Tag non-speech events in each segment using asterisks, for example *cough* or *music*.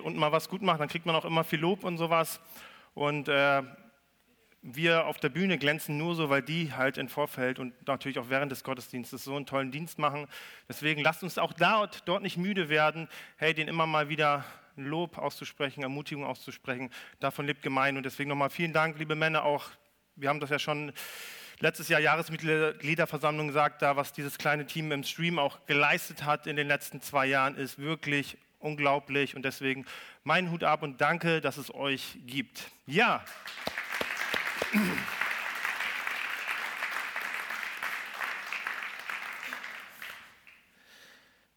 und mal was gut macht, dann kriegt man auch immer viel Lob und sowas. Und äh, wir auf der Bühne glänzen nur so, weil die halt im Vorfeld und natürlich auch während des Gottesdienstes so einen tollen Dienst machen. Deswegen lasst uns auch dort, dort nicht müde werden, hey, den immer mal wieder Lob auszusprechen, Ermutigung auszusprechen. Davon lebt gemein. Und deswegen nochmal vielen Dank, liebe Männer, auch. Wir haben das ja schon letztes Jahr Jahresmitgliederversammlung gesagt, da was dieses kleine Team im Stream auch geleistet hat in den letzten zwei Jahren, ist wirklich unglaublich. Und deswegen mein Hut ab und danke, dass es euch gibt. Ja.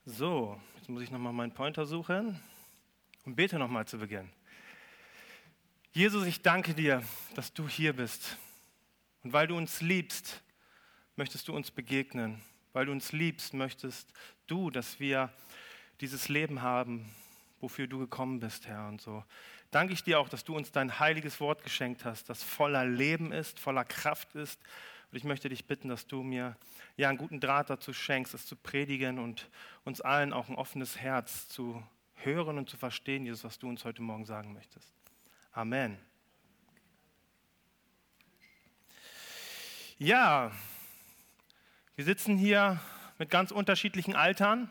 So, jetzt muss ich nochmal meinen Pointer suchen und bete nochmal zu Beginn. Jesus, ich danke dir, dass du hier bist. Und weil du uns liebst, möchtest du uns begegnen. Weil du uns liebst, möchtest du, dass wir dieses Leben haben, wofür du gekommen bist, Herr. Und so danke ich dir auch, dass du uns dein heiliges Wort geschenkt hast, das voller Leben ist, voller Kraft ist. Und ich möchte dich bitten, dass du mir ja einen guten Draht dazu schenkst, es zu predigen und uns allen auch ein offenes Herz zu hören und zu verstehen, Jesus, was du uns heute Morgen sagen möchtest. Amen. Ja, wir sitzen hier mit ganz unterschiedlichen Altern.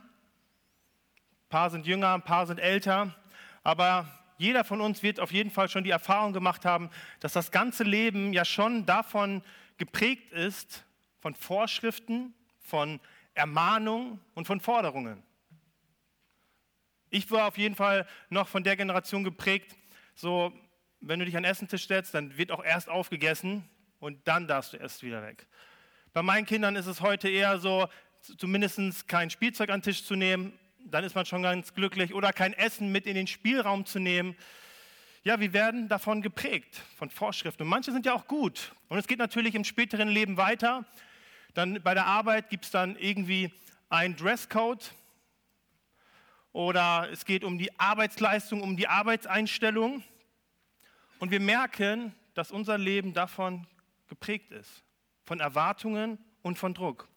Ein paar sind jünger, ein paar sind älter. Aber jeder von uns wird auf jeden Fall schon die Erfahrung gemacht haben, dass das ganze Leben ja schon davon geprägt ist, von Vorschriften, von Ermahnungen und von Forderungen. Ich war auf jeden Fall noch von der Generation geprägt, so, wenn du dich an den Essentisch setzt, dann wird auch erst aufgegessen und dann darfst du erst wieder weg. Bei meinen Kindern ist es heute eher so, zumindest kein Spielzeug an den Tisch zu nehmen, dann ist man schon ganz glücklich, oder kein Essen mit in den Spielraum zu nehmen. Ja, wir werden davon geprägt, von Vorschriften. Und manche sind ja auch gut. Und es geht natürlich im späteren Leben weiter. Dann bei der Arbeit gibt es dann irgendwie einen Dresscode, oder es geht um die Arbeitsleistung, um die Arbeitseinstellung. Und wir merken, dass unser Leben davon geprägt ist, von Erwartungen und von Druck.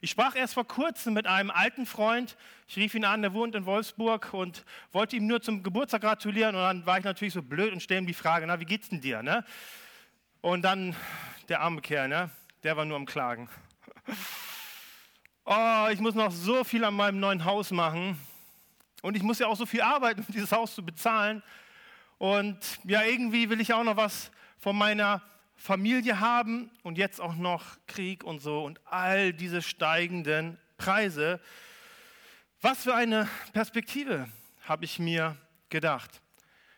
Ich sprach erst vor kurzem mit einem alten Freund. Ich rief ihn an, der wohnt in Wolfsburg und wollte ihm nur zum Geburtstag gratulieren. Und dann war ich natürlich so blöd und stelle ihm die Frage: Na, wie geht's denn dir? Ne? Und dann der arme Kerl, ne? der war nur am Klagen. Oh, ich muss noch so viel an meinem neuen Haus machen. Und ich muss ja auch so viel arbeiten, um dieses Haus zu bezahlen. Und ja, irgendwie will ich auch noch was von meiner Familie haben und jetzt auch noch Krieg und so und all diese steigenden Preise. Was für eine Perspektive, habe ich mir gedacht.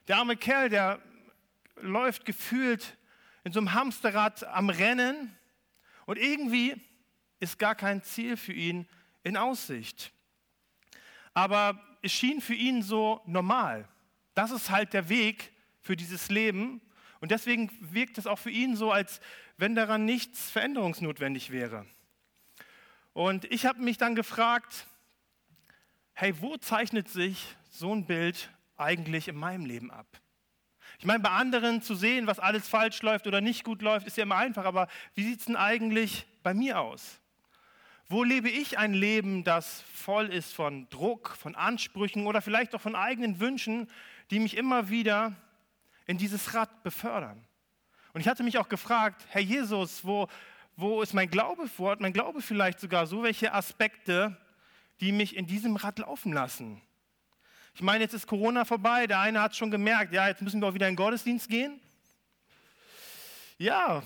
Der arme Kerl, der läuft gefühlt in so einem Hamsterrad am Rennen und irgendwie ist gar kein Ziel für ihn in Aussicht. Aber es schien für ihn so normal. Das ist halt der Weg für dieses Leben. Und deswegen wirkt es auch für ihn so, als wenn daran nichts veränderungsnotwendig wäre. Und ich habe mich dann gefragt, hey, wo zeichnet sich so ein Bild eigentlich in meinem Leben ab? Ich meine, bei anderen zu sehen, was alles falsch läuft oder nicht gut läuft, ist ja immer einfach, aber wie sieht es denn eigentlich bei mir aus? Wo lebe ich ein Leben, das voll ist von Druck, von Ansprüchen oder vielleicht auch von eigenen Wünschen, die mich immer wieder in dieses Rad befördern? Und ich hatte mich auch gefragt, Herr Jesus, wo, wo ist mein Glaube wo hat Mein Glaube vielleicht sogar so welche Aspekte, die mich in diesem Rad laufen lassen? Ich meine, jetzt ist Corona vorbei, der eine hat schon gemerkt, ja, jetzt müssen wir auch wieder in den Gottesdienst gehen. Ja,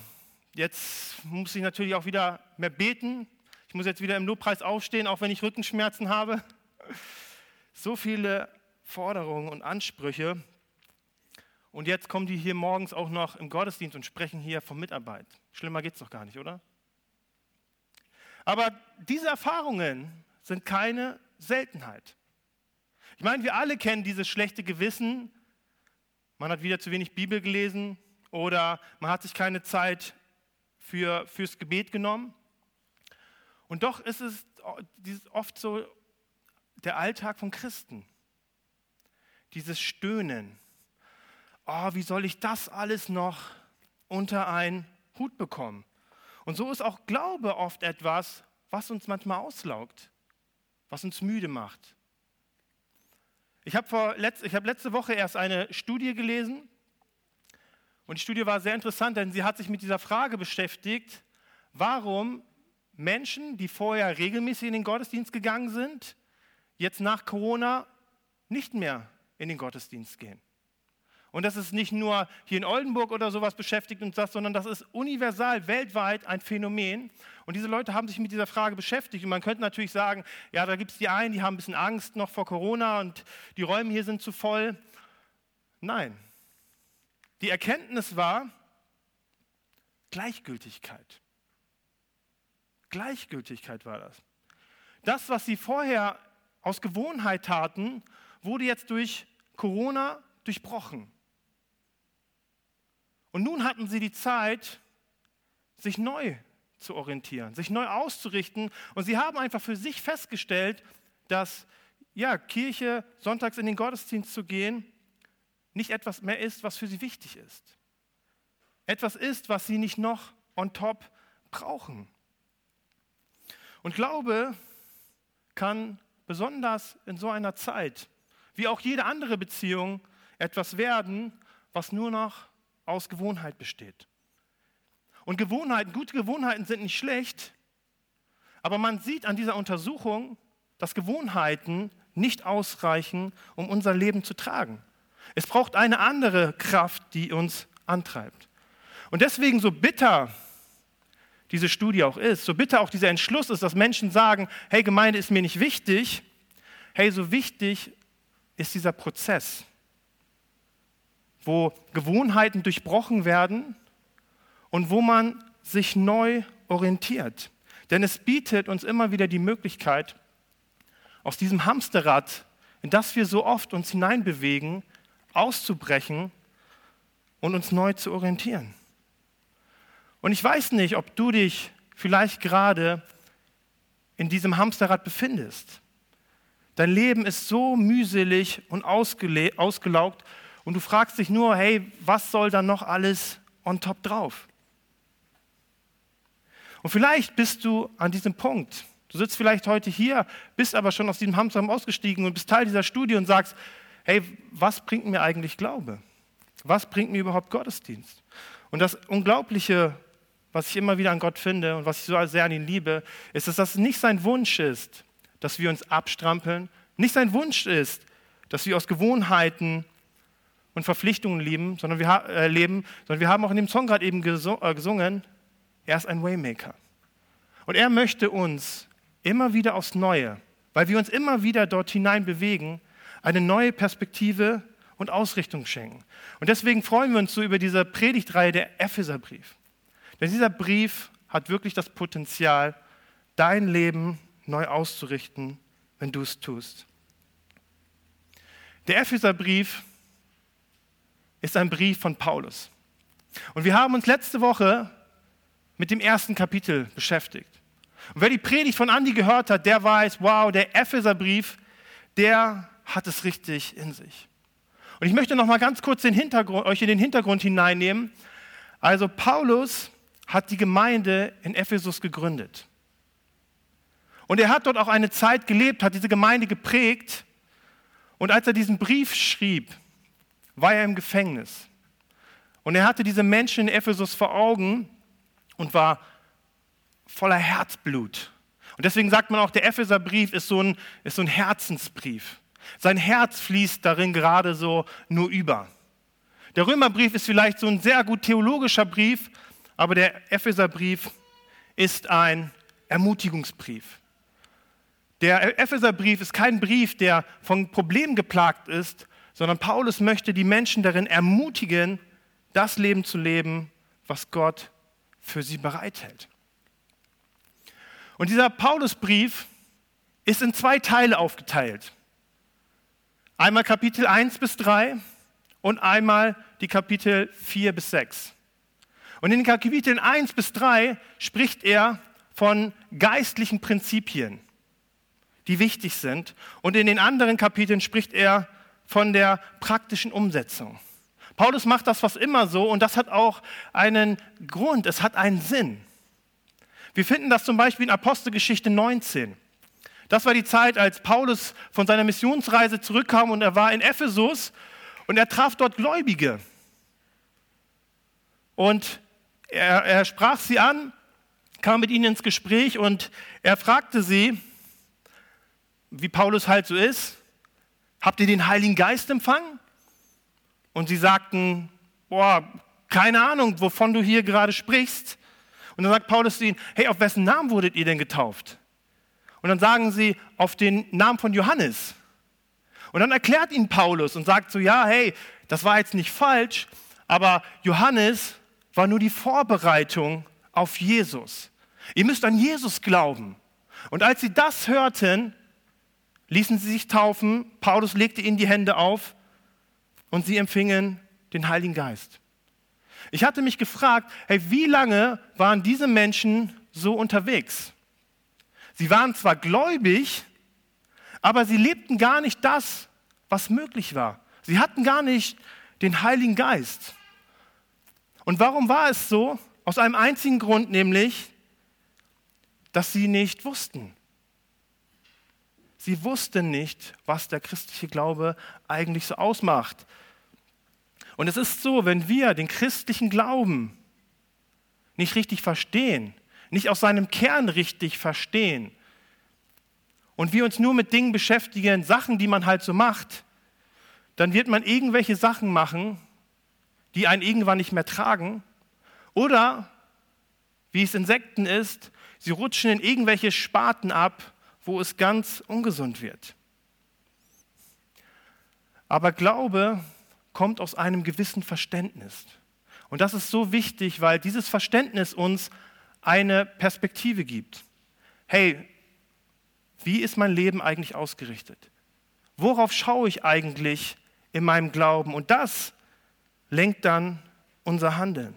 jetzt muss ich natürlich auch wieder mehr beten, ich muss jetzt wieder im Lobpreis aufstehen, auch wenn ich Rückenschmerzen habe. So viele Forderungen und Ansprüche. Und jetzt kommen die hier morgens auch noch im Gottesdienst und sprechen hier von Mitarbeit. Schlimmer geht es doch gar nicht, oder? Aber diese Erfahrungen sind keine Seltenheit. Ich meine, wir alle kennen dieses schlechte Gewissen. Man hat wieder zu wenig Bibel gelesen oder man hat sich keine Zeit für, fürs Gebet genommen. Und doch ist es oft so der Alltag von Christen. Dieses Stöhnen. Oh, wie soll ich das alles noch unter einen Hut bekommen? Und so ist auch Glaube oft etwas, was uns manchmal auslaugt, was uns müde macht. Ich habe letzt, hab letzte Woche erst eine Studie gelesen und die Studie war sehr interessant, denn sie hat sich mit dieser Frage beschäftigt, warum Menschen, die vorher regelmäßig in den Gottesdienst gegangen sind, jetzt nach Corona nicht mehr in den Gottesdienst gehen. Und das ist nicht nur hier in Oldenburg oder sowas beschäftigt uns das, sondern das ist universal, weltweit ein Phänomen. Und diese Leute haben sich mit dieser Frage beschäftigt. Und man könnte natürlich sagen, ja, da gibt es die einen, die haben ein bisschen Angst noch vor Corona und die Räume hier sind zu voll. Nein. Die Erkenntnis war Gleichgültigkeit. Gleichgültigkeit war das. Das, was sie vorher aus Gewohnheit taten, wurde jetzt durch Corona durchbrochen. Und nun hatten sie die Zeit, sich neu zu orientieren, sich neu auszurichten. Und sie haben einfach für sich festgestellt, dass ja, Kirche sonntags in den Gottesdienst zu gehen nicht etwas mehr ist, was für sie wichtig ist. Etwas ist, was sie nicht noch on top brauchen. Und Glaube kann besonders in so einer Zeit, wie auch jede andere Beziehung, etwas werden, was nur noch aus Gewohnheit besteht. Und Gewohnheiten, gute Gewohnheiten sind nicht schlecht, aber man sieht an dieser Untersuchung, dass Gewohnheiten nicht ausreichen, um unser Leben zu tragen. Es braucht eine andere Kraft, die uns antreibt. Und deswegen, so bitter diese Studie auch ist, so bitter auch dieser Entschluss ist, dass Menschen sagen, hey, Gemeinde ist mir nicht wichtig, hey, so wichtig ist dieser Prozess wo Gewohnheiten durchbrochen werden und wo man sich neu orientiert. Denn es bietet uns immer wieder die Möglichkeit, aus diesem Hamsterrad, in das wir so oft uns hineinbewegen, auszubrechen und uns neu zu orientieren. Und ich weiß nicht, ob du dich vielleicht gerade in diesem Hamsterrad befindest. Dein Leben ist so mühselig und ausgelaugt und du fragst dich nur, hey, was soll da noch alles on top drauf? Und vielleicht bist du an diesem Punkt. Du sitzt vielleicht heute hier, bist aber schon aus diesem Hamsterrad ausgestiegen und bist Teil dieser Studie und sagst, hey, was bringt mir eigentlich Glaube? Was bringt mir überhaupt Gottesdienst? Und das Unglaubliche, was ich immer wieder an Gott finde und was ich so sehr an ihn liebe, ist, dass das nicht sein Wunsch ist, dass wir uns abstrampeln, nicht sein Wunsch ist, dass wir aus Gewohnheiten und Verpflichtungen leben, sondern wir, äh, leben, sondern wir haben auch in dem Song gerade eben äh, gesungen, er ist ein Waymaker. Und er möchte uns immer wieder aufs Neue, weil wir uns immer wieder dort hinein bewegen, eine neue Perspektive und Ausrichtung schenken. Und deswegen freuen wir uns so über diese Predigtreihe der Epheserbrief. Denn dieser Brief hat wirklich das Potenzial, dein Leben neu auszurichten, wenn du es tust. Der Epheserbrief ist ein Brief von Paulus. Und wir haben uns letzte Woche mit dem ersten Kapitel beschäftigt. Und wer die Predigt von Andi gehört hat, der weiß, wow, der Epheserbrief, der hat es richtig in sich. Und ich möchte noch mal ganz kurz euch in den Hintergrund hineinnehmen. Also Paulus hat die Gemeinde in Ephesus gegründet. Und er hat dort auch eine Zeit gelebt, hat diese Gemeinde geprägt. Und als er diesen Brief schrieb, war er im Gefängnis. Und er hatte diese Menschen in Ephesus vor Augen und war voller Herzblut. Und deswegen sagt man auch, der Epheserbrief ist so ein, ist so ein Herzensbrief. Sein Herz fließt darin gerade so nur über. Der Römerbrief ist vielleicht so ein sehr gut theologischer Brief, aber der Epheserbrief ist ein Ermutigungsbrief. Der Epheserbrief ist kein Brief, der von Problemen geplagt ist, sondern Paulus möchte die Menschen darin ermutigen, das Leben zu leben, was Gott für sie bereithält. Und dieser Paulusbrief ist in zwei Teile aufgeteilt. Einmal Kapitel 1 bis 3 und einmal die Kapitel 4 bis 6. Und in den Kapiteln 1 bis 3 spricht er von geistlichen Prinzipien, die wichtig sind. Und in den anderen Kapiteln spricht er von der praktischen Umsetzung. Paulus macht das fast immer so und das hat auch einen Grund, es hat einen Sinn. Wir finden das zum Beispiel in Apostelgeschichte 19. Das war die Zeit, als Paulus von seiner Missionsreise zurückkam und er war in Ephesus und er traf dort Gläubige. Und er, er sprach sie an, kam mit ihnen ins Gespräch und er fragte sie, wie Paulus halt so ist, habt ihr den Heiligen Geist empfangen? Und sie sagten, boah, keine Ahnung, wovon du hier gerade sprichst. Und dann sagt Paulus zu ihnen, hey, auf wessen Namen wurdet ihr denn getauft? Und dann sagen sie, auf den Namen von Johannes. Und dann erklärt ihnen Paulus und sagt so, ja, hey, das war jetzt nicht falsch, aber Johannes war nur die Vorbereitung auf Jesus. Ihr müsst an Jesus glauben. Und als sie das hörten, ließen sie sich taufen. Paulus legte ihnen die Hände auf und sie empfingen den Heiligen Geist. Ich hatte mich gefragt, hey, wie lange waren diese Menschen so unterwegs? Sie waren zwar gläubig, aber sie lebten gar nicht das, was möglich war. Sie hatten gar nicht den Heiligen Geist. Und warum war es so? Aus einem einzigen Grund, nämlich, dass sie nicht wussten. Sie wussten nicht, was der christliche Glaube eigentlich so ausmacht. Und es ist so, wenn wir den christlichen Glauben nicht richtig verstehen, nicht aus seinem Kern richtig verstehen und wir uns nur mit Dingen beschäftigen, Sachen, die man halt so macht, dann wird man irgendwelche Sachen machen, die einen irgendwann nicht mehr tragen. Oder, wie es in Sekten ist, sie rutschen in irgendwelche Sparten ab, wo es ganz ungesund wird. Aber Glaube kommt aus einem gewissen Verständnis. Und das ist so wichtig, weil dieses Verständnis uns eine Perspektive gibt. Hey, wie ist mein Leben eigentlich ausgerichtet? Worauf schaue ich eigentlich in meinem Glauben? Und das lenkt dann unser Handeln.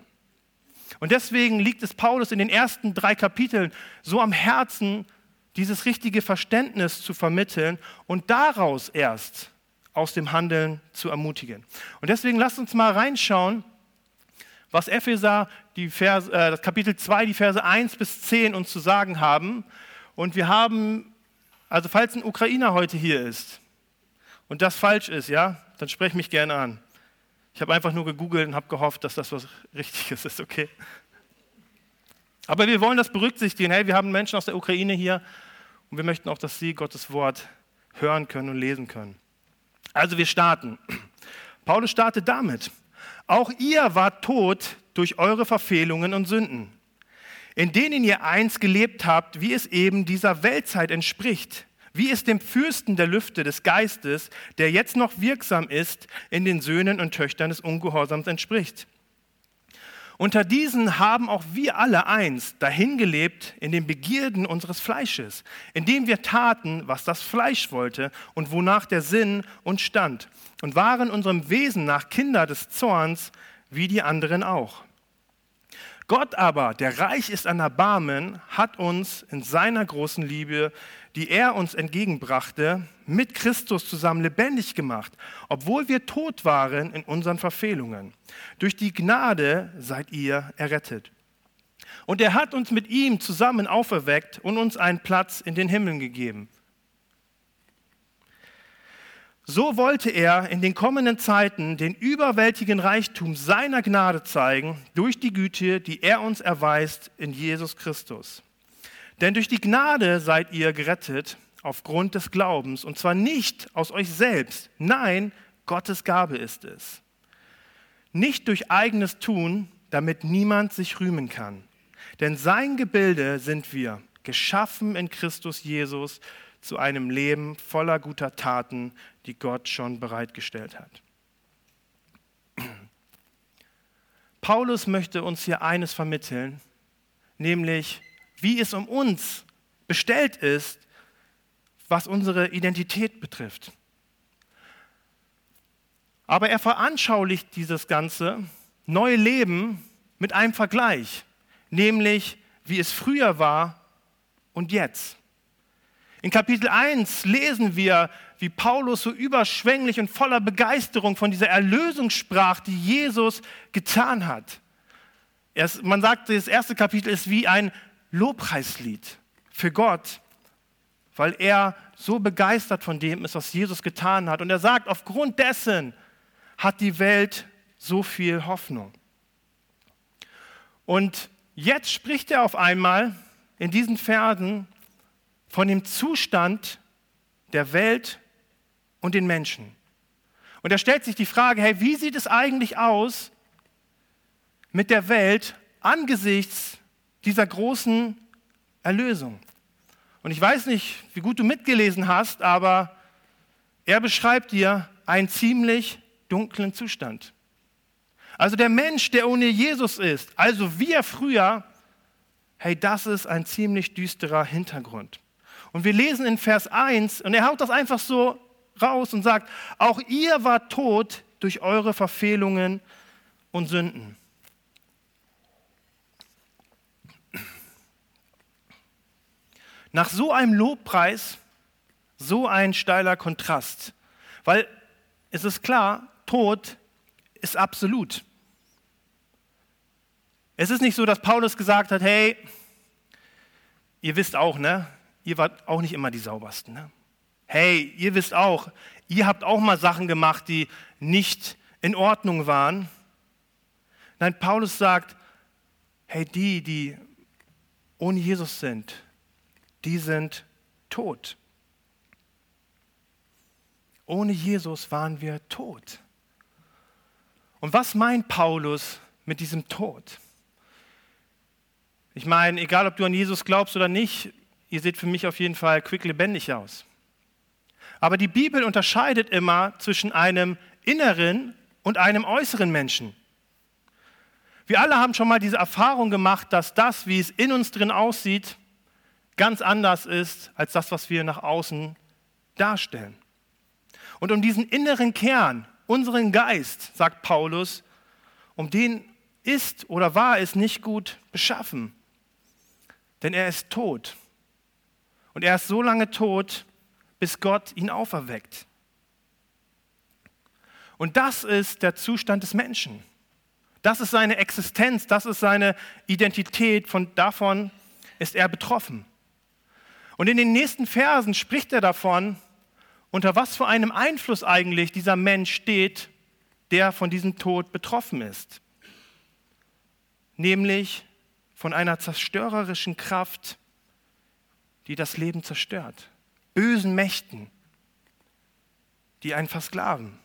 Und deswegen liegt es Paulus in den ersten drei Kapiteln so am Herzen, dieses richtige Verständnis zu vermitteln und daraus erst aus dem Handeln zu ermutigen. Und deswegen lasst uns mal reinschauen, was Epheser, die Verse, äh, das Kapitel 2, die Verse 1 bis 10 uns zu sagen haben. Und wir haben, also falls ein Ukrainer heute hier ist und das falsch ist, ja, dann sprech mich gerne an. Ich habe einfach nur gegoogelt und habe gehofft, dass das was Richtiges ist, okay? Aber wir wollen das berücksichtigen. Hey, wir haben Menschen aus der Ukraine hier und wir möchten auch, dass sie Gottes Wort hören können und lesen können. Also wir starten. *clears throat* Paulus startet damit. Auch ihr wart tot durch eure Verfehlungen und Sünden, in denen ihr einst gelebt habt, wie es eben dieser Weltzeit entspricht wie es dem Fürsten der Lüfte des Geistes, der jetzt noch wirksam ist, in den Söhnen und Töchtern des Ungehorsams entspricht. Unter diesen haben auch wir alle einst dahingelebt in den Begierden unseres Fleisches, indem wir taten, was das Fleisch wollte und wonach der Sinn uns stand, und waren unserem Wesen nach Kinder des Zorns, wie die anderen auch. Gott aber, der reich ist an Erbarmen, hat uns in seiner großen Liebe die er uns entgegenbrachte, mit Christus zusammen lebendig gemacht, obwohl wir tot waren in unseren Verfehlungen. Durch die Gnade seid ihr errettet. Und er hat uns mit ihm zusammen auferweckt und uns einen Platz in den Himmeln gegeben. So wollte er in den kommenden Zeiten den überwältigen Reichtum seiner Gnade zeigen durch die Güte, die er uns erweist in Jesus Christus. Denn durch die Gnade seid ihr gerettet aufgrund des Glaubens, und zwar nicht aus euch selbst, nein, Gottes Gabe ist es. Nicht durch eigenes Tun, damit niemand sich rühmen kann. Denn sein Gebilde sind wir, geschaffen in Christus Jesus zu einem Leben voller guter Taten, die Gott schon bereitgestellt hat. Paulus möchte uns hier eines vermitteln, nämlich wie es um uns bestellt ist, was unsere Identität betrifft. Aber er veranschaulicht dieses ganze neue Leben mit einem Vergleich, nämlich wie es früher war und jetzt. In Kapitel 1 lesen wir, wie Paulus so überschwänglich und voller Begeisterung von dieser Erlösung sprach, die Jesus getan hat. Erst, man sagt, das erste Kapitel ist wie ein Lobpreislied für Gott. weil er so begeistert von dem ist, was Jesus getan hat. Und er sagt, aufgrund dessen hat die Welt so viel Hoffnung. Und jetzt spricht er auf einmal in diesen Versen von dem Zustand der Welt und den Menschen. Und er stellt sich die Frage, hey, wie sieht es eigentlich aus mit der Welt angesichts dieser großen Erlösung? Und ich weiß nicht, wie gut du mitgelesen hast, aber er beschreibt dir einen ziemlich dunklen Zustand. Also der Mensch, der ohne Jesus ist, also wir früher, hey, das ist ein ziemlich düsterer Hintergrund. Und wir lesen in Vers 1, und er haut das einfach so raus und sagt, auch ihr wart tot durch eure Verfehlungen und Sünden. Nach so einem Lobpreis, so ein steiler Kontrast, weil es ist klar, Tod ist absolut. Es ist nicht so, dass Paulus gesagt hat, hey, ihr wisst auch, ne? Ihr wart auch nicht immer die saubersten, ne? Hey, ihr wisst auch, ihr habt auch mal Sachen gemacht, die nicht in Ordnung waren. Nein, Paulus sagt, hey, die, die ohne Jesus sind, die sind tot. Ohne Jesus waren wir tot. Und was meint Paulus mit diesem Tod? Ich meine, egal ob du an Jesus glaubst oder nicht, ihr seht für mich auf jeden Fall quicklebendig aus. Aber die Bibel unterscheidet immer zwischen einem inneren und einem äußeren Menschen. Wir alle haben schon mal diese Erfahrung gemacht, dass das, wie es in uns drin aussieht, ganz anders ist als das, was wir nach außen darstellen. Und um diesen inneren Kern, unseren Geist, sagt Paulus, um den ist oder war es nicht gut beschaffen. Denn er ist tot. Und er ist so lange tot, bis Gott ihn auferweckt. Und das ist der Zustand des Menschen. Das ist seine Existenz, das ist seine Identität, von davon ist er betroffen. Und in den nächsten Versen spricht er davon, unter was für einem Einfluss eigentlich dieser Mensch steht, der von diesem Tod betroffen ist. Nämlich von einer zerstörerischen Kraft, die das Leben zerstört bösen Mächten, die einen versklaven.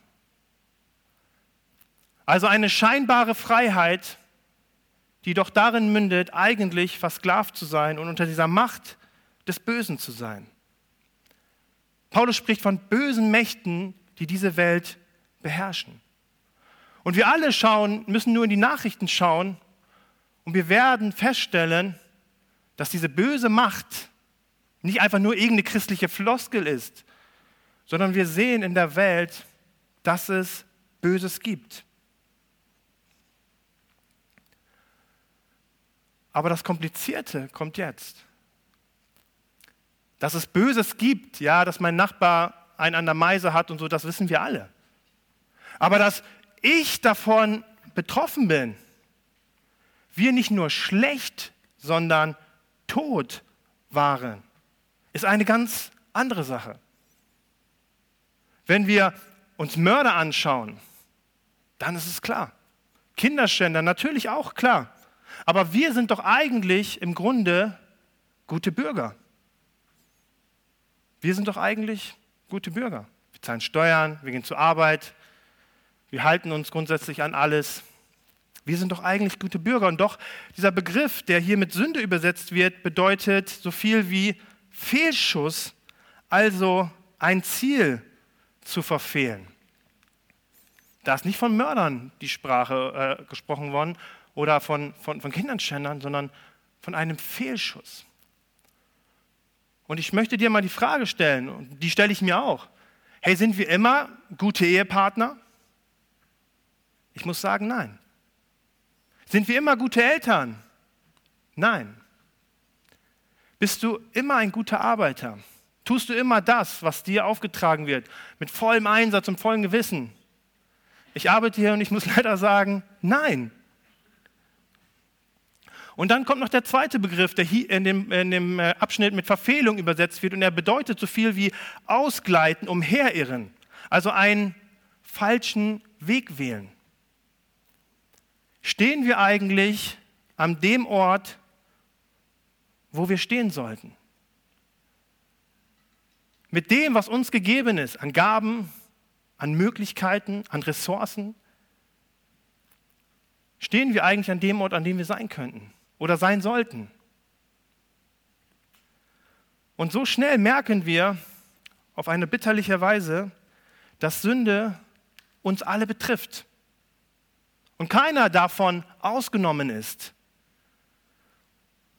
Also eine scheinbare Freiheit, die doch darin mündet, eigentlich versklavt zu sein und unter dieser Macht des Bösen zu sein. Paulus spricht von bösen Mächten, die diese Welt beherrschen. Und wir alle schauen, müssen nur in die Nachrichten schauen und wir werden feststellen, dass diese böse Macht nicht einfach nur irgendeine christliche Floskel ist, sondern wir sehen in der Welt, dass es Böses gibt. Aber das Komplizierte kommt jetzt. Dass es Böses gibt, ja, dass mein Nachbar einen an der Meise hat und so, das wissen wir alle. Aber dass ich davon betroffen bin, wir nicht nur schlecht, sondern tot waren ist eine ganz andere Sache. Wenn wir uns Mörder anschauen, dann ist es klar. Kinderschänder natürlich auch klar. Aber wir sind doch eigentlich im Grunde gute Bürger. Wir sind doch eigentlich gute Bürger. Wir zahlen Steuern, wir gehen zur Arbeit, wir halten uns grundsätzlich an alles. Wir sind doch eigentlich gute Bürger. Und doch, dieser Begriff, der hier mit Sünde übersetzt wird, bedeutet so viel wie Fehlschuss, also ein Ziel zu verfehlen. Da ist nicht von Mördern die Sprache äh, gesprochen worden oder von, von, von Kindernschändern, sondern von einem Fehlschuss. Und ich möchte dir mal die Frage stellen, und die stelle ich mir auch. Hey, sind wir immer gute Ehepartner? Ich muss sagen, nein. Sind wir immer gute Eltern? Nein. Bist du immer ein guter Arbeiter? Tust du immer das, was dir aufgetragen wird, mit vollem Einsatz und vollem Gewissen? Ich arbeite hier und ich muss *laughs* leider sagen, nein. Und dann kommt noch der zweite Begriff, der in dem, in dem äh, Abschnitt mit Verfehlung übersetzt wird und er bedeutet so viel wie ausgleiten, umherirren. Also einen falschen Weg wählen. Stehen wir eigentlich an dem Ort, wo wir stehen sollten? Mit dem, was uns gegeben ist, an Gaben, an Möglichkeiten, an Ressourcen, stehen wir eigentlich an dem Ort, an dem wir sein könnten oder sein sollten. Und so schnell merken wir auf eine bitterliche Weise, dass Sünde uns alle betrifft und keiner davon ausgenommen ist.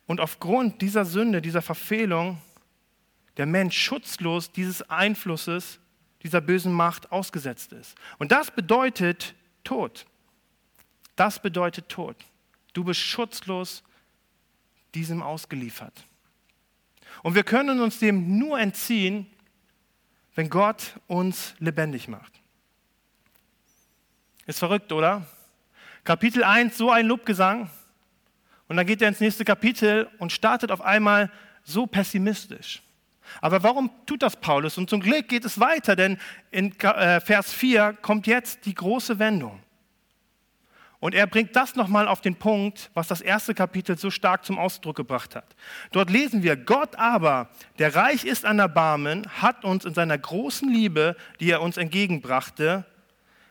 Und aufgrund dieser Sünde, dieser Verfehlung, der Mensch schutzlos dieses Einflusses, dieser bösen Macht ausgesetzt ist. Und das bedeutet Tod. Das bedeutet Tod. Du bist schutzlos diesem ausgeliefert. Und wir können uns dem nur entziehen, wenn Gott uns lebendig macht. Ist verrückt, oder? Kapitel 1, so ein Lobgesang. Und dann geht er ins nächste Kapitel und startet auf einmal so pessimistisch. Aber warum tut das Paulus? Und zum Glück geht es weiter, denn in äh, Vers 4 kommt jetzt die große Wendung. Und er bringt das nochmal auf den Punkt, was das erste Kapitel so stark zum Ausdruck gebracht hat. Dort lesen wir, Gott aber, der reich ist an Erbarmen, hat uns in seiner großen Liebe, die er uns entgegenbrachte,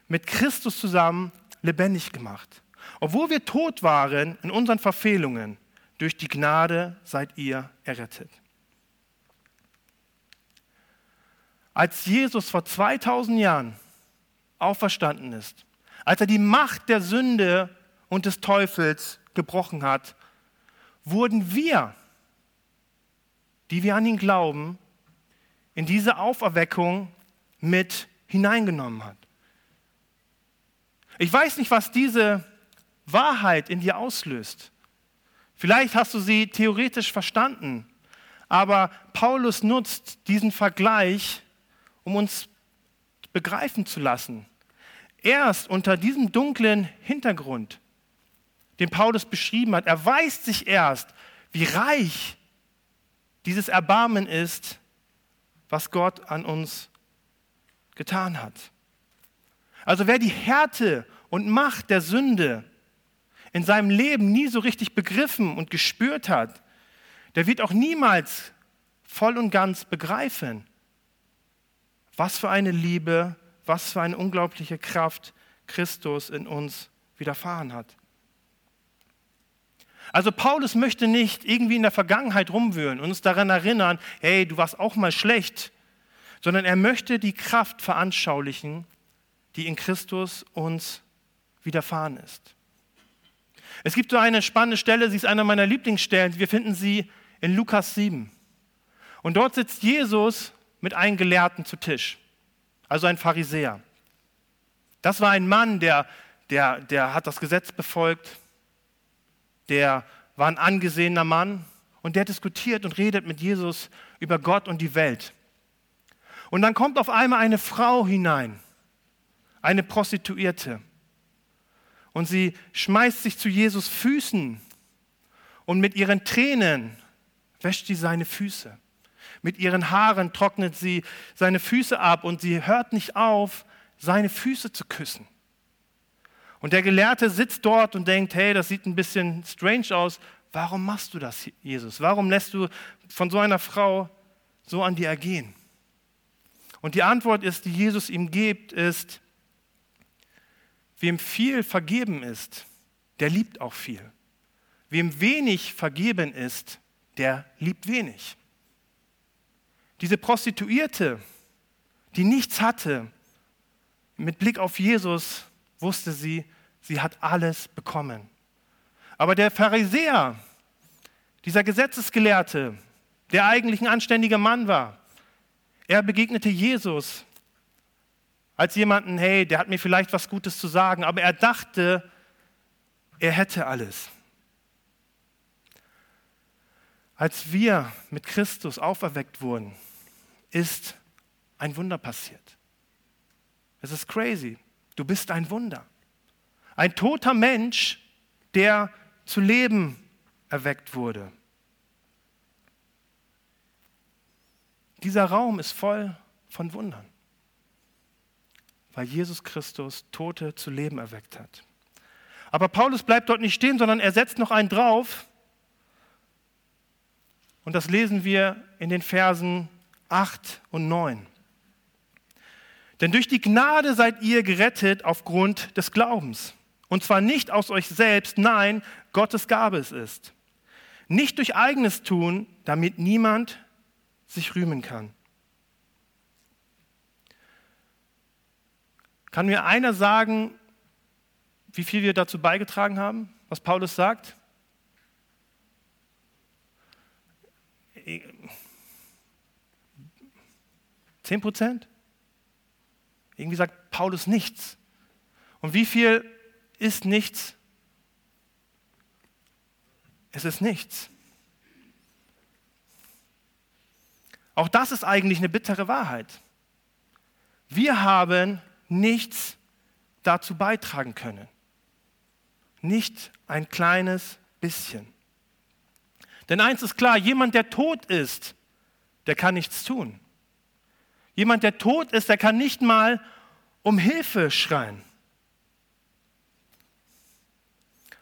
mit Christus zusammen lebendig gemacht. Obwohl wir tot waren in unseren Verfehlungen, durch die Gnade seid ihr errettet. Als Jesus vor 2000 Jahren auferstanden ist, als er die Macht der Sünde und des Teufels gebrochen hat, wurden wir, die wir an ihn glauben, in diese Auferweckung mit hineingenommen hat. Ich weiß nicht, was diese Wahrheit in dir auslöst. Vielleicht hast du sie theoretisch verstanden, aber Paulus nutzt diesen Vergleich, um uns begreifen zu lassen, erst unter diesem dunklen Hintergrund, den Paulus beschrieben hat, erweist sich erst, wie reich dieses Erbarmen ist, was Gott an uns getan hat. Also wer die Härte und Macht der Sünde in seinem Leben nie so richtig begriffen und gespürt hat, der wird auch niemals voll und ganz begreifen, was für eine Liebe was für eine unglaubliche Kraft Christus in uns widerfahren hat. Also Paulus möchte nicht irgendwie in der Vergangenheit rumwühlen und uns daran erinnern, hey, du warst auch mal schlecht, sondern er möchte die Kraft veranschaulichen, die in Christus uns widerfahren ist. Es gibt so eine spannende Stelle, sie ist einer meiner Lieblingsstellen, wir finden sie in Lukas 7. Und dort sitzt Jesus mit einem Gelehrten zu Tisch also ein Pharisäer. Das war ein Mann, der, der, der hat das Gesetz befolgt, der war ein angesehener Mann und der diskutiert und redet mit Jesus über Gott und die Welt. Und dann kommt auf einmal eine Frau hinein, eine Prostituierte. Und sie schmeißt sich zu Jesus Füßen und mit ihren Tränen wäscht sie seine Füße. Mit ihren Haaren trocknet sie seine Füße ab und sie hört nicht auf, seine Füße zu küssen. Und der Gelehrte sitzt dort und denkt, hey, das sieht ein bisschen strange aus. Warum machst du das, Jesus? Warum lässt du von so einer Frau so an dir ergehen? Und die Antwort ist, die Jesus ihm gibt, ist, wem viel vergeben ist, der liebt auch viel. Wem wenig vergeben ist, der liebt wenig. Diese Prostituierte, die nichts hatte, mit Blick auf Jesus wusste sie, sie hat alles bekommen. Aber der Pharisäer, dieser Gesetzesgelehrte, der eigentlich ein anständiger Mann war, er begegnete Jesus als jemanden, hey, der hat mir vielleicht was Gutes zu sagen, aber er dachte, er hätte alles. Als wir mit Christus auferweckt wurden, ist ein Wunder passiert. Es ist crazy. Du bist ein Wunder. Ein toter Mensch, der zu leben erweckt wurde. Dieser Raum ist voll von Wundern, weil Jesus Christus Tote zu Leben erweckt hat. Aber Paulus bleibt dort nicht stehen, sondern er setzt noch einen drauf. Und das lesen wir in den Versen 8 und 9. Denn durch die Gnade seid ihr gerettet aufgrund des Glaubens. Und zwar nicht aus euch selbst, nein, Gottes Gabe es ist. Nicht durch eigenes Tun, damit niemand sich rühmen kann. Kann mir einer sagen, wie viel wir dazu beigetragen haben, was Paulus sagt? Zehn Prozent? Irgendwie sagt Paulus nichts. Und wie viel ist nichts? Es ist nichts. Auch das ist eigentlich eine bittere Wahrheit. Wir haben nichts dazu beitragen können. Nicht ein kleines bisschen. Denn eins ist klar, jemand, der tot ist, der kann nichts tun. Jemand, der tot ist, der kann nicht mal um Hilfe schreien.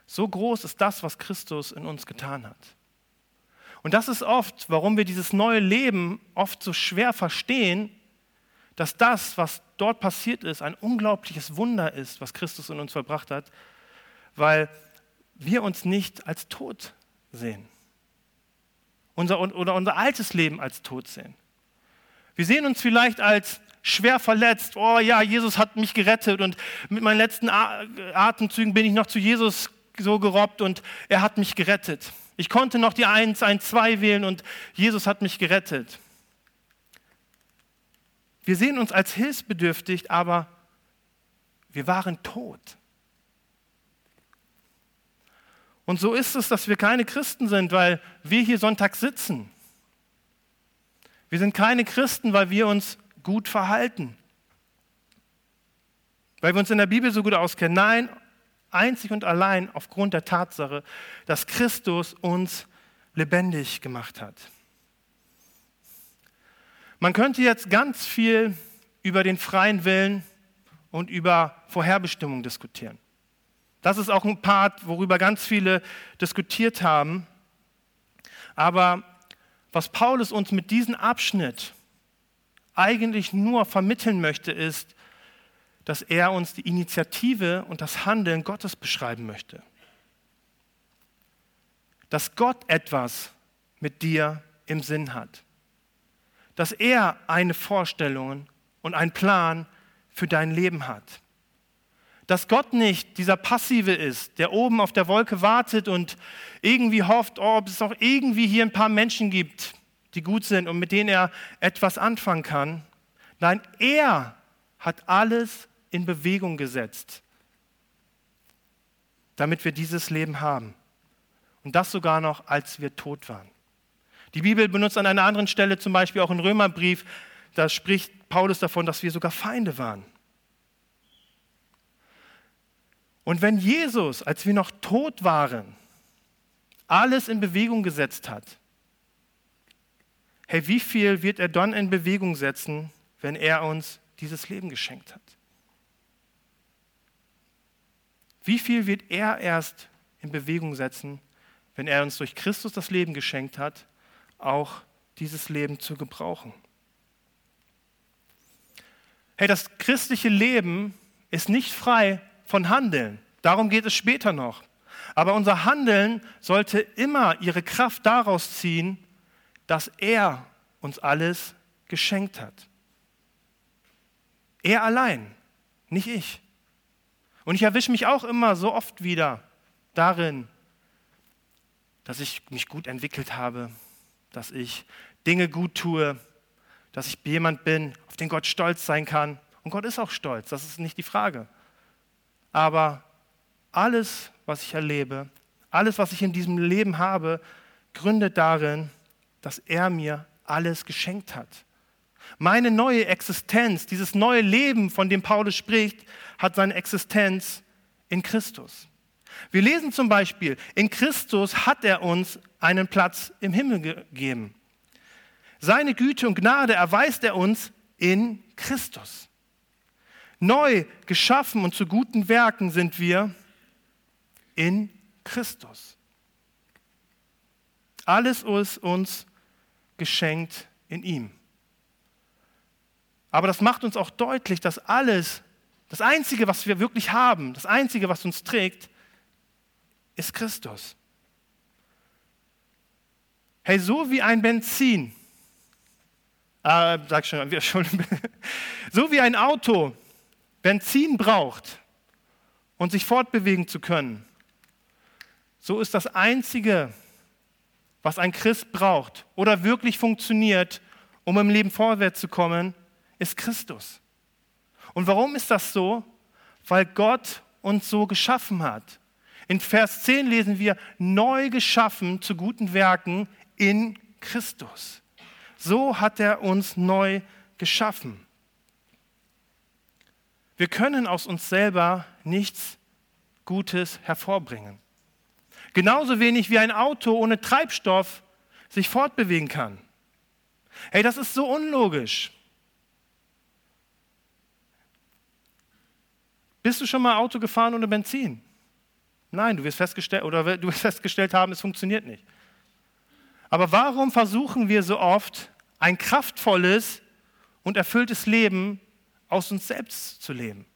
So groß ist das, was Christus in uns getan hat. Und das ist oft, warum wir dieses neue Leben oft so schwer verstehen, dass das, was dort passiert ist, ein unglaubliches Wunder ist, was Christus in uns verbracht hat, weil wir uns nicht als tot sehen. Unser, oder unser altes Leben als tot sehen. Wir sehen uns vielleicht als schwer verletzt. Oh ja, Jesus hat mich gerettet und mit meinen letzten Atemzügen bin ich noch zu Jesus so gerobbt und er hat mich gerettet. Ich konnte noch die 1, 1, 2 wählen und Jesus hat mich gerettet. Wir sehen uns als hilfsbedürftig, aber wir waren tot. Und so ist es, dass wir keine Christen sind, weil wir hier Sonntag sitzen. Wir sind keine Christen, weil wir uns gut verhalten. Weil wir uns in der Bibel so gut auskennen. Nein, einzig und allein aufgrund der Tatsache, dass Christus uns lebendig gemacht hat. Man könnte jetzt ganz viel über den freien Willen und über Vorherbestimmung diskutieren. Das ist auch ein Part, worüber ganz viele diskutiert haben. Aber was Paulus uns mit diesem Abschnitt eigentlich nur vermitteln möchte, ist, dass er uns die Initiative und das Handeln Gottes beschreiben möchte. Dass Gott etwas mit dir im Sinn hat. Dass er eine Vorstellung und einen Plan für dein Leben hat. Dass Gott nicht dieser Passive ist, der oben auf der Wolke wartet und irgendwie hofft, oh, ob es auch irgendwie hier ein paar Menschen gibt, die gut sind und mit denen er etwas anfangen kann. Nein, er hat alles in Bewegung gesetzt, damit wir dieses Leben haben. Und das sogar noch, als wir tot waren. Die Bibel benutzt an einer anderen Stelle, zum Beispiel auch im Römerbrief, da spricht Paulus davon, dass wir sogar Feinde waren. Und wenn Jesus, als wir noch tot waren, alles in Bewegung gesetzt hat, hey, wie viel wird er dann in Bewegung setzen, wenn er uns dieses Leben geschenkt hat? Wie viel wird er erst in Bewegung setzen, wenn er uns durch Christus das Leben geschenkt hat, auch dieses Leben zu gebrauchen? Hey, das christliche Leben ist nicht frei von Handeln. Darum geht es später noch. Aber unser Handeln sollte immer ihre Kraft daraus ziehen, dass er uns alles geschenkt hat. Er allein, nicht ich. Und ich erwische mich auch immer so oft wieder darin, dass ich mich gut entwickelt habe, dass ich Dinge gut tue, dass ich jemand bin, auf den Gott stolz sein kann. Und Gott ist auch stolz, das ist nicht die Frage. Aber alles, was ich erlebe, alles, was ich in diesem Leben habe, gründet darin, dass er mir alles geschenkt hat. Meine neue Existenz, dieses neue Leben, von dem Paulus spricht, hat seine Existenz in Christus. Wir lesen zum Beispiel, in Christus hat er uns einen Platz im Himmel gegeben. Seine Güte und Gnade erweist er uns in Christus. Neu geschaffen und zu guten Werken sind wir in Christus. Alles ist uns geschenkt in ihm. Aber das macht uns auch deutlich, dass alles, das Einzige, was wir wirklich haben, das Einzige, was uns trägt, ist Christus. Hey, so wie ein Benzin, äh, sag schon, *laughs* wir schon, so wie ein Auto Benzin braucht, um sich fortbewegen zu können, so ist das Einzige, was ein Christ braucht oder wirklich funktioniert, um im Leben vorwärts zu kommen, ist Christus. Und warum ist das so? Weil Gott uns so geschaffen hat. In Vers 10 lesen wir, neu geschaffen zu guten Werken in Christus. So hat er uns neu geschaffen. Wir können aus uns selber nichts Gutes hervorbringen. Genauso wenig wie ein Auto ohne Treibstoff sich fortbewegen kann. Hey, das ist so unlogisch. Bist du schon mal Auto gefahren ohne Benzin? Nein, du wirst festgestellt oder du wirst festgestellt haben, es funktioniert nicht. Aber warum versuchen wir so oft ein kraftvolles und erfülltes Leben aus uns selbst zu leben?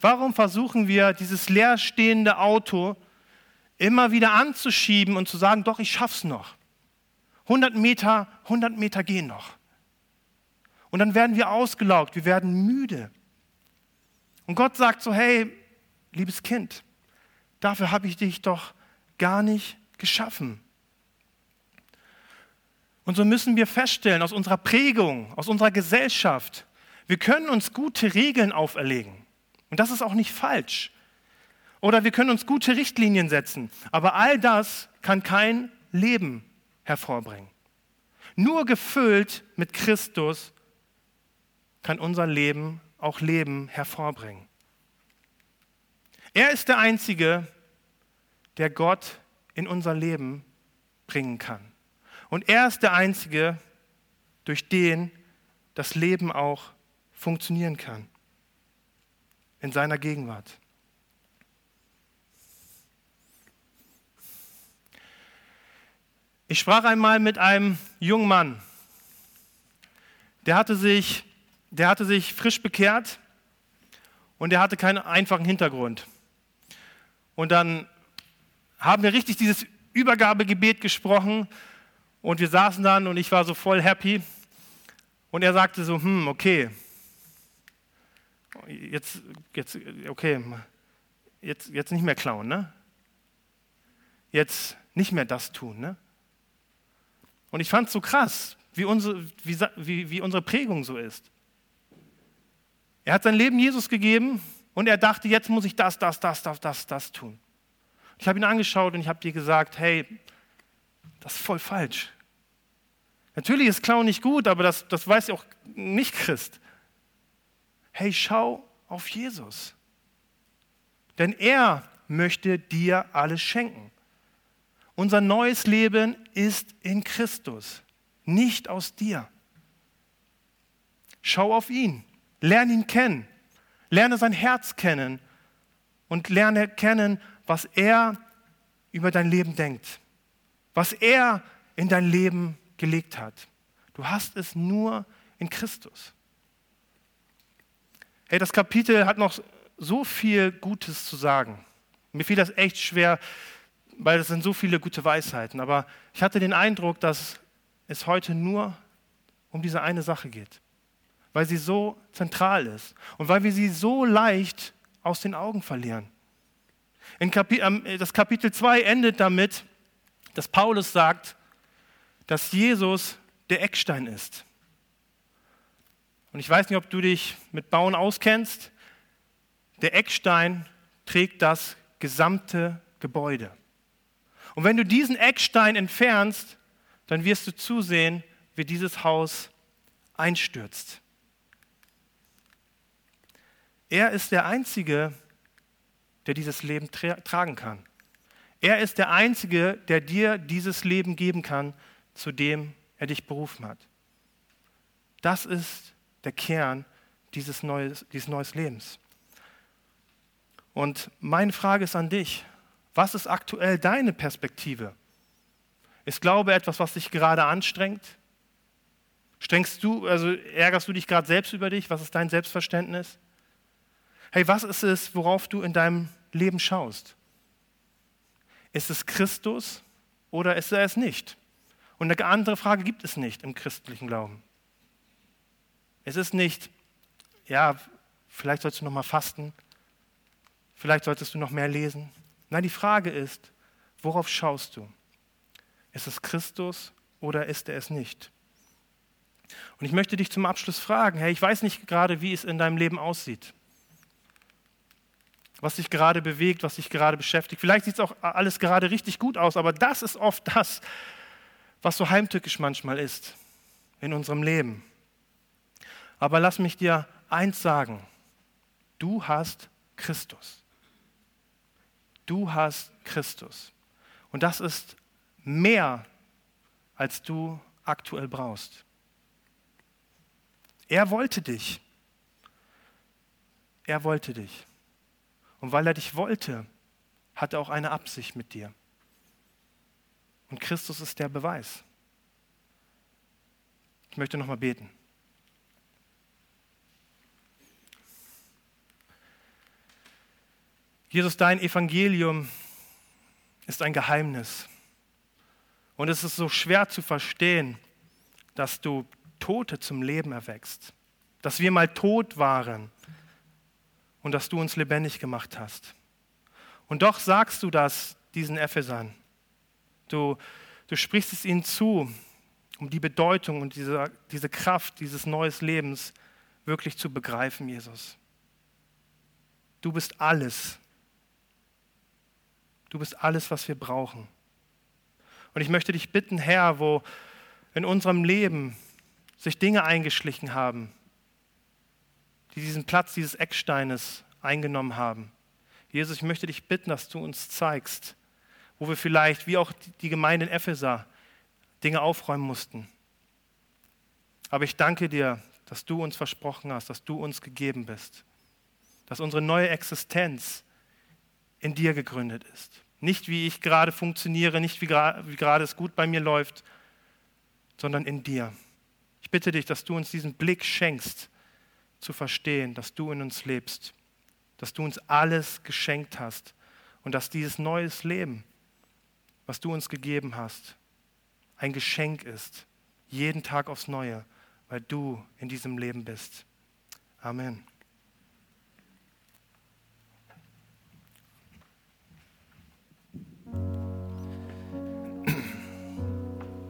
Warum versuchen wir, dieses leerstehende Auto immer wieder anzuschieben und zu sagen, doch, ich schaff's noch. 100 Meter, 100 Meter gehen noch. Und dann werden wir ausgelaugt, wir werden müde. Und Gott sagt so, hey, liebes Kind, dafür habe ich dich doch gar nicht geschaffen. Und so müssen wir feststellen, aus unserer Prägung, aus unserer Gesellschaft, wir können uns gute Regeln auferlegen. Und das ist auch nicht falsch. Oder wir können uns gute Richtlinien setzen. Aber all das kann kein Leben hervorbringen. Nur gefüllt mit Christus kann unser Leben auch Leben hervorbringen. Er ist der Einzige, der Gott in unser Leben bringen kann. Und er ist der Einzige, durch den das Leben auch funktionieren kann. In seiner Gegenwart. Ich sprach einmal mit einem jungen Mann, der hatte sich, der hatte sich frisch bekehrt und der hatte keinen einfachen Hintergrund. Und dann haben wir richtig dieses Übergabegebet gesprochen und wir saßen dann und ich war so voll happy. Und er sagte so, hm, okay, jetzt, jetzt, okay, jetzt, jetzt nicht mehr klauen, ne? Jetzt nicht mehr das tun, ne? Und ich fand es so krass, wie unsere, wie, wie, wie unsere Prägung so ist. Er hat sein Leben Jesus gegeben und er dachte, jetzt muss ich das, das, das, das, das, das tun. Ich habe ihn angeschaut und ich habe dir gesagt, hey, das ist voll falsch. Natürlich ist Klauen nicht gut, aber das, das weiß auch nicht Christ. Hey, schau auf Jesus. Denn er möchte dir alles schenken. Unser neues Leben ist in Christus, nicht aus dir. Schau auf ihn, lerne ihn kennen, lerne sein Herz kennen und lerne kennen, was er über dein Leben denkt, was er in dein Leben gelegt hat. Du hast es nur in Christus. Hey, das Kapitel hat noch so viel Gutes zu sagen. Mir fiel das echt schwer, weil es sind so viele gute Weisheiten. Aber ich hatte den Eindruck, dass es heute nur um diese eine Sache geht, weil sie so zentral ist und weil wir sie so leicht aus den Augen verlieren. Kapi das Kapitel 2 endet damit, dass Paulus sagt, dass Jesus der Eckstein ist. Und ich weiß nicht, ob du dich mit Bauen auskennst. Der Eckstein trägt das gesamte Gebäude. Und wenn du diesen Eckstein entfernst, dann wirst du zusehen, wie dieses Haus einstürzt. Er ist der Einzige, der dieses Leben tra tragen kann. Er ist der Einzige, der dir dieses Leben geben kann, zu dem er dich berufen hat. Das ist der Kern dieses, neues, dieses neues Lebens. Und meine Frage ist an dich, was ist aktuell deine Perspektive? Ist Glaube etwas, was dich gerade anstrengt? Strengst du, also ärgerst du dich gerade selbst über dich? Was ist dein Selbstverständnis? Hey, was ist es, worauf du in deinem Leben schaust? Ist es Christus oder ist er es nicht? Und eine andere Frage gibt es nicht im christlichen Glauben. Es ist nicht, ja, vielleicht sollst du noch mal fasten, vielleicht solltest du noch mehr lesen. Nein, die Frage ist, worauf schaust du? Ist es Christus oder ist er es nicht? Und ich möchte dich zum Abschluss fragen, hey, ich weiß nicht gerade, wie es in deinem Leben aussieht. Was dich gerade bewegt, was dich gerade beschäftigt. Vielleicht sieht es auch alles gerade richtig gut aus, aber das ist oft das, was so heimtückisch manchmal ist in unserem Leben. Aber lass mich dir eins sagen. Du hast Christus. Du hast Christus. Und das ist mehr, als du aktuell brauchst. Er wollte dich. Er wollte dich. Und weil er dich wollte, hat er auch eine Absicht mit dir. Und Christus ist der Beweis. Ich möchte nochmal beten. Jesus, dein Evangelium ist ein Geheimnis. Und es ist so schwer zu verstehen, dass du Tote zum Leben erwächst. Dass wir mal tot waren und dass du uns lebendig gemacht hast. Und doch sagst du das diesen Ephesern. Du, du sprichst es ihnen zu, um die Bedeutung und diese, diese Kraft dieses neues Lebens wirklich zu begreifen, Jesus. Du bist alles. Du bist alles, was wir brauchen. Und ich möchte dich bitten, Herr, wo in unserem Leben sich Dinge eingeschlichen haben, die diesen Platz dieses Ecksteines eingenommen haben. Jesus, ich möchte dich bitten, dass du uns zeigst, wo wir vielleicht, wie auch die Gemeinde in Epheser, Dinge aufräumen mussten. Aber ich danke dir, dass du uns versprochen hast, dass du uns gegeben bist, dass unsere neue Existenz in dir gegründet ist. Nicht wie ich gerade funktioniere, nicht wie gerade es gut bei mir läuft, sondern in dir. Ich bitte dich, dass du uns diesen Blick schenkst, zu verstehen, dass du in uns lebst, dass du uns alles geschenkt hast und dass dieses neues Leben, was du uns gegeben hast, ein Geschenk ist, jeden Tag aufs Neue, weil du in diesem Leben bist. Amen.